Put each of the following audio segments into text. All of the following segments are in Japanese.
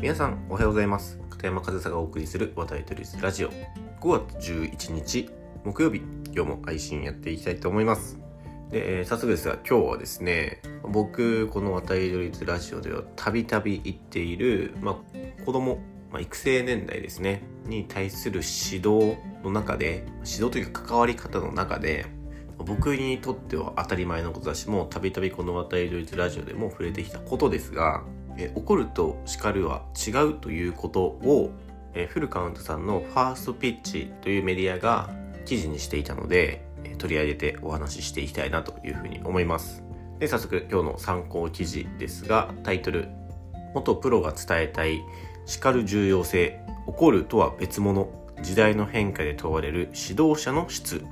皆さんおはようございます。片山和沙がお送りする話題とりラジオ。5月11日木曜日今日も配信やっていきたいと思います。で、えー、早速ですが今日はですね僕この話題とりラジオではたびたび言っている、まあ、子供、まあ、育成年代ですねに対する指導の中で指導というか関わり方の中で僕にとっては当たり前のことだしもうたびたびこの「渡りドイツラジオ」でも触れてきたことですが怒ると叱るは違うということをフルカウントさんのファーストピッチというメディアが記事にしていたので取り上げてお話ししていきたいなというふうに思います。で早速今日の参考記事ですがタイトル「元プロが伝えたい叱る重要性怒るとは別物時代の変化で問われる指導者の質」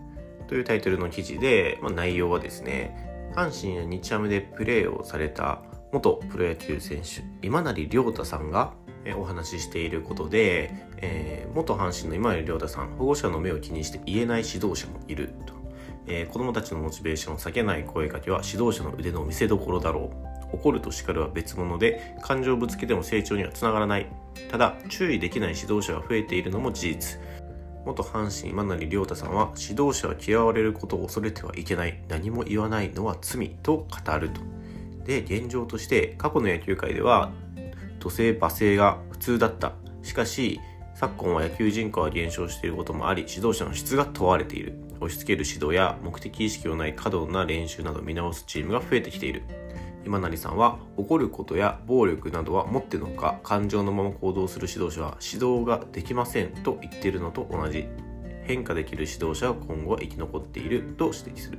というタイトルの記事で、まあ、内容はですね阪神や日ハムでプレーをされた元プロ野球選手今成亮太さんがお話ししていることで、えー、元阪神の今成亮太さん保護者の目を気にして言えない指導者もいると、えー、子供たちのモチベーションを避けない声かけは指導者の腕の見せ所だろう。怒ると叱るは別物で感情をぶつけても成長にはつながらない。ただ注意できない指導者が増えているのも事実。元阪神今成亮太さんは指導者は嫌われることを恐れてはいけない。何も言わないのは罪と語ると。で現状として過去の野球界では土星罵声が普通だった。しかし昨今は野球人口が減少していることもあり指導者の質が問われている。押し付ける指導や目的意識のない過度な練習など見直すチームが増えてきている。今成さんは怒ることや暴力などは持ってのほか感情のまま行動する指導者は指導ができませんと言っているのと同じ。変化できる指導者は今後は生き残っていると指摘する。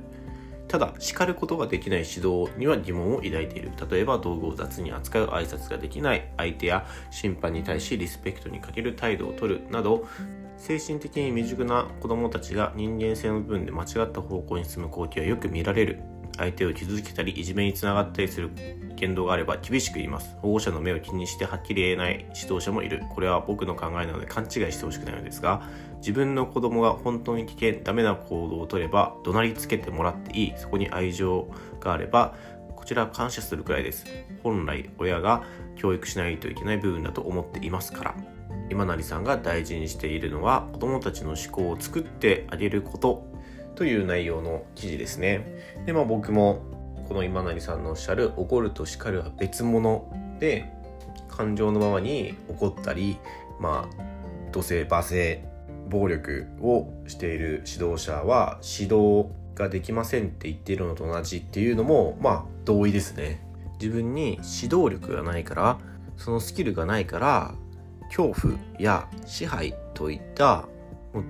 ただ叱ることができない指導には疑問を抱いている。例えば道具を雑に扱う挨拶ができない。相手や審判に対しリスペクトに欠ける態度をとる。など精神的に未熟な子どもたちが人間性の部分で間違った方向に進む光景はよく見られる。相手を傷つけたりいじめにつながったりする言動があれば厳しく言います。保護者の目を気にしてはっきり言えない指導者もいる。これは僕の考えなので勘違いしてほしくないのですが自分の子供が本当に危険ダメな行動をとれば怒鳴りつけてもらっていい。そこに愛情があればこちらは感謝するくらいです。本来親が教育しないといけない部分だと思っていますから。今成さんが大事にしているのは子供たちの思考を作ってあげること。という内容の記事ですね。で、まあ僕もこの今成さんのおっしゃる怒ると叱るは別物で感情のままに怒ったり、まあ土星、罵声、暴力をしている指導者は指導ができませんって言っているのと同じっていうのもまあ同意ですね。自分に指導力がないからそのスキルがないから恐怖や支配といった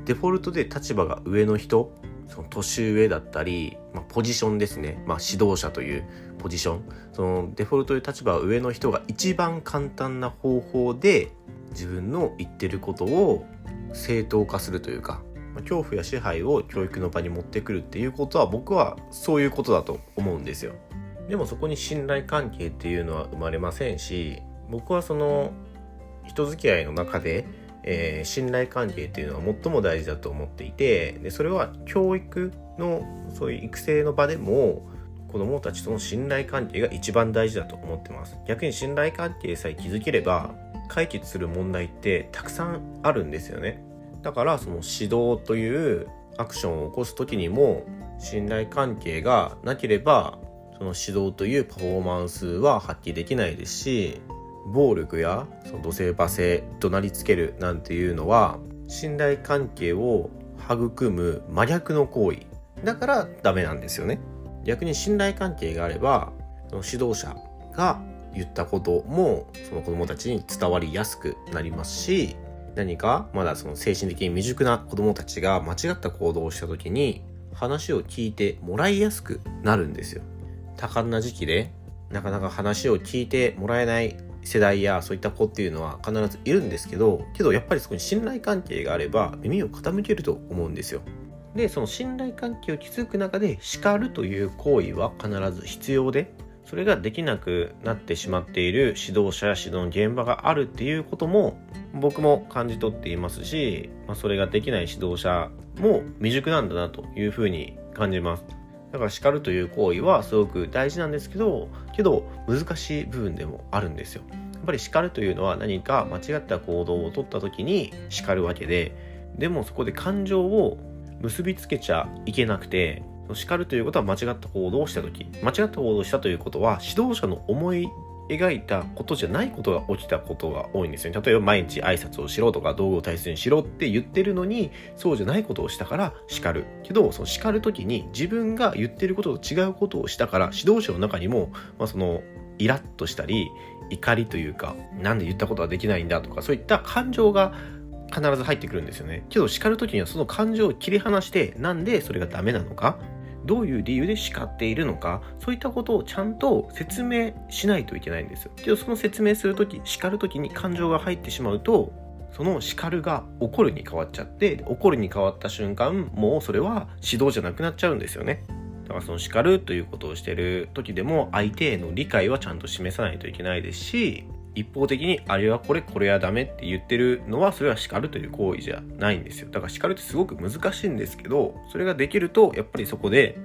デフォルトで立場が上の人その年上だったり、まあ、ポジションですね、まあ、指導者というポジション。そのデフォルトで立場上の人が一番簡単な方法で自分の言ってることを正当化するというか、まあ、恐怖や支配を教育の場に持ってくるっていうことは僕はそういうことだと思うんですよ。でもそこに信頼関係っていうのは生まれませんし僕はその人付き合いの中でえー、信頼関係っていうのは最も大事だと思っていてでそれは教育のそういう育成の場でも子どもたちとの信頼関係が一番大事だと思ってます。逆に信頼関係さえ築ければ解決する問題ってたくさんあるんですよね。だからその指導というアクションを起こす時にも信頼関係がなければその指導というパフォーマンスは発揮できないですし暴力やその土星罵声怒鳴りつけるなんていうのは信頼関係を育む真逆の行為。だからダメなんですよね。逆に信頼関係があればその指導者が言ったこともその子供たちに伝わりやすくなりますし何かまだその精神的に未熟な子供たちが間違った行動をした時に話を聞いてもらいやすくなるんですよ。多感な時期でなかなか話を聞いてもらえない世代やそういった子っていうのは必ずいるんですけどけどやっぱりそこに信頼関係があれば耳を傾けると思うんですよ。でその信頼関係を築く中で叱るという行為は必ず必要でそれができなくなってしまっている指導者や指導の現場があるっていうことも僕も感じ取っていますし、まあ、それができない指導者も未熟なんだなというふうに感じます。だから叱るという行為はすごく大事なんですけどけど難しい部分でもあるんですよ。やっぱり叱るというのは何か間違った行動をとった時に叱るわけででもそこで感情を結びつけちゃいけなくて叱るということは間違った行動をした時間違った行動をしたということは指導者の思い描いたことじゃないことが起きたことが多いんですよね。例えば毎日挨拶をしろとか道具を大切にしろって言ってるのにそうじゃないことをしたから叱る。けどその叱る時に自分が言ってることと違うことをしたから指導者の中にも、まあ、そのイラッとしたり怒りというかなんで言ったことはできないんだとかそういった感情が必ず入ってくるんですよね。けど叱る時にはその感情を切り離してなんでそれがダメなのかどういう理由で叱っているのかそういったことをちゃんと説明しないといけないんですよ。けどその説明する時叱る時に感情が入ってしまうとその叱るが怒るに変わっちゃって怒るに変わった瞬間もうそれは指導じゃなくなっちゃうんですよね。だからその叱るということをしてる時でも相手への理解はちゃんと示さないといけないですし一方的にあれはこれこれはダメって言ってるのはそれは叱るという行為じゃないんですよ。だから叱るってすごく難しいんですけどそれができるとやっぱりそこで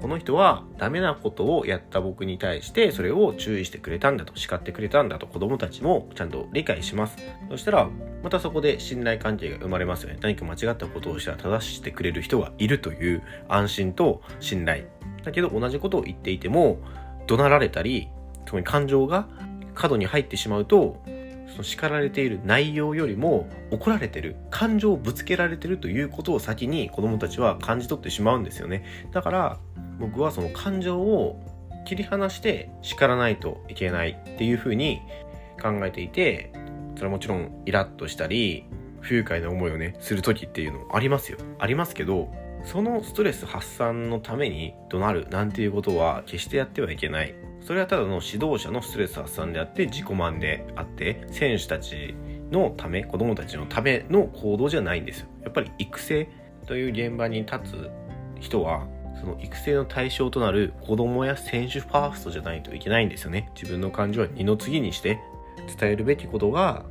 この人はダメなことをやった僕に対してそれを注意してくれたんだと叱ってくれたんだと子供たちもちゃんと理解します。そしたらまたそこで信頼関係が生まれますよね。何か間違ったことをしたら正してくれる人がいるという安心と信頼。だけど同じことを言っていても怒鳴られたり特に感情が過度に入ってしまうとその叱られている内容よりも怒られてる感情をぶつけられてるということを先に子供たちは感じ取ってしまうんですよね。だから僕はその感情を切り離して叱らないといけないっていうふうに考えていてそれはもちろんイラッとしたり不愉快な思いをねする時っていうのありますよ。ありますけどそのストレス発散のために怒鳴るなんていうことは決してやってはいけない。それはただの指導者のストレス発散であって自己満であって選手たちのため子供たちのための行動じゃないんですよ。やっぱり育成という現場に立つ人はその育成の対象となる子供や選手ファーストじゃないといけないんですよね。自分の感情は二の次にして伝えるべきことが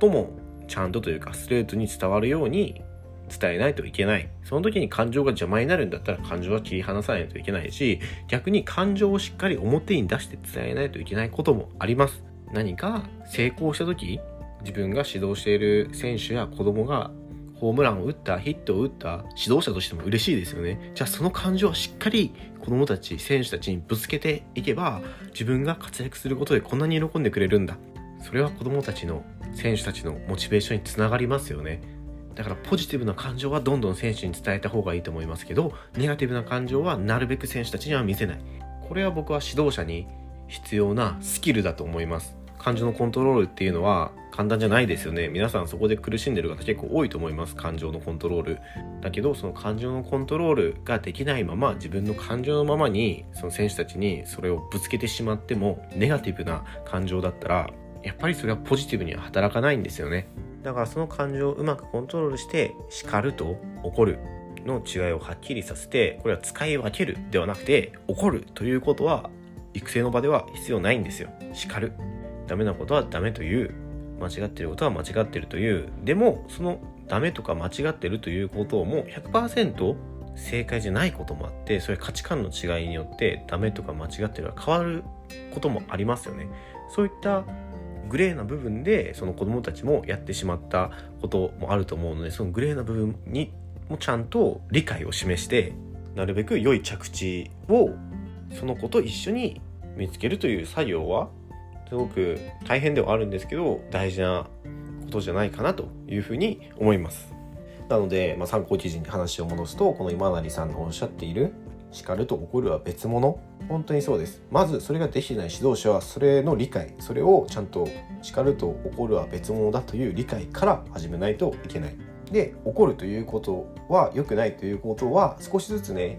最もちゃんとというかストレートに伝わるように伝えないといけない。その時に感情が邪魔になるんだったら感情は切り離さないといけないし、逆に感情をしっかり表に出して伝えないといけないこともあります。何か成功した時、自分が指導している選手や子供がホームランを打った、ヒットを打った指導者としても嬉しいですよね。じゃあその感情はしっかり子供たち、選手たちにぶつけていけば、自分が活躍することでこんなに喜んでくれるんだ。それは子供たちの、選手たちのモチベーションにつながりますよね。だからポジティブな感情はどんどん選手に伝えた方がいいと思いますけどネガティブな感情はなるべく選手たちには見せない。これは僕は指導者に必要なスキルだと思います。感情のコントロールっていうのは簡単じゃないですよね。皆さんそこで苦しんでる方結構多いと思います。感情のコントロール。だけどその感情のコントロールができないまま自分の感情のままにその選手たちにそれをぶつけてしまってもネガティブな感情だったらやっぱりそれはポジティブには働かないんですよね。だからその感情をうまくコントロールして叱ると怒るの違いをはっきりさせてこれは使い分けるではなくて怒るということは育成の場では必要ないんですよ。叱る。ダメなことはダメという間違ってることは間違ってるという。でもそのダメとか間違ってるということをもう100%正解じゃないこともあってそれ価値観の違いによってダメとか間違ってるが変わることもありますよね。そういったグレーな部分でその子供たちもやってしまったこともあると思うのでそのグレーな部分にもちゃんと理解を示してなるべく良い着地をその子と一緒に見つけるという作業はすごく大変ではあるんですけど大事なことじゃないかなというふうに思います。なので、まあ、参考記事に話を戻すとこの今成さんのおっしゃっている叱ると怒るは別物本当にそうですまずそれができない指導者はそれの理解それをちゃんと叱ると怒るは別物だという理解から始めないといけないで怒るということは良くないということは少しずつね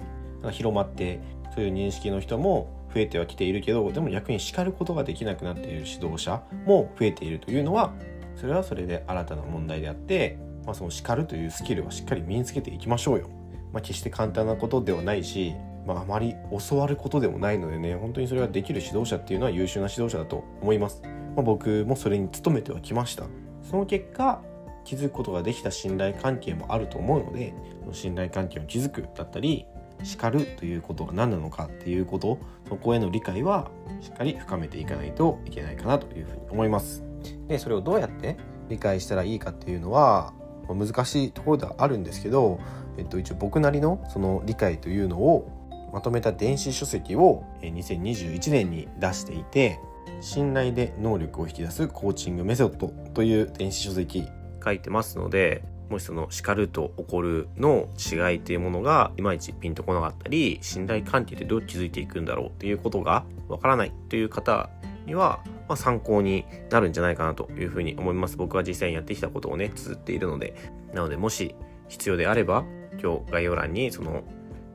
広まってそういう認識の人も増えてはきているけどでも逆に叱ることができなくなっている指導者も増えているというのはそれはそれで新たな問題であって、まあ、その叱るというスキルはしっかり身につけていきましょうよ。まあ、決して簡単なことではないし、まあ、あまり教わることでもないのでね本当にそれができる指導者っていうのは優秀な指導者だと思います、まあ、僕もそれに努めてはきました。その結果気づくことができた信頼関係もあると思うので信頼関係を築くだったり叱るということが何なのかっていうことそこへの理解はしっかり深めていかないといけないかなというふうに思います。でそれをどうやって理解したらいいかっていうのは難しいところではあるんですけど、えっと、一応僕なりのその理解というのをまとめた電子書籍を2021年に出していて信頼で能力を引き出すコーチングメソッドという電子書籍書いてますのでもしその叱ると怒るの違いというものがいまいちピンとこなかったり信頼関係でどう築いていくんだろうっていうことがわからないという方には、まあ、参考になるんじゃないかなというふうに思います。僕は実際にやってきたことをね綴っているので。なのでもし必要であれば今日概要欄にその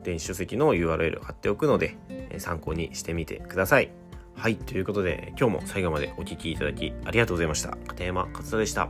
電子書籍の URL 貼っておくので参考にしてみてください。はい、ということで今日も最後までお聴きいただきありがとうございました。片山勝田でした。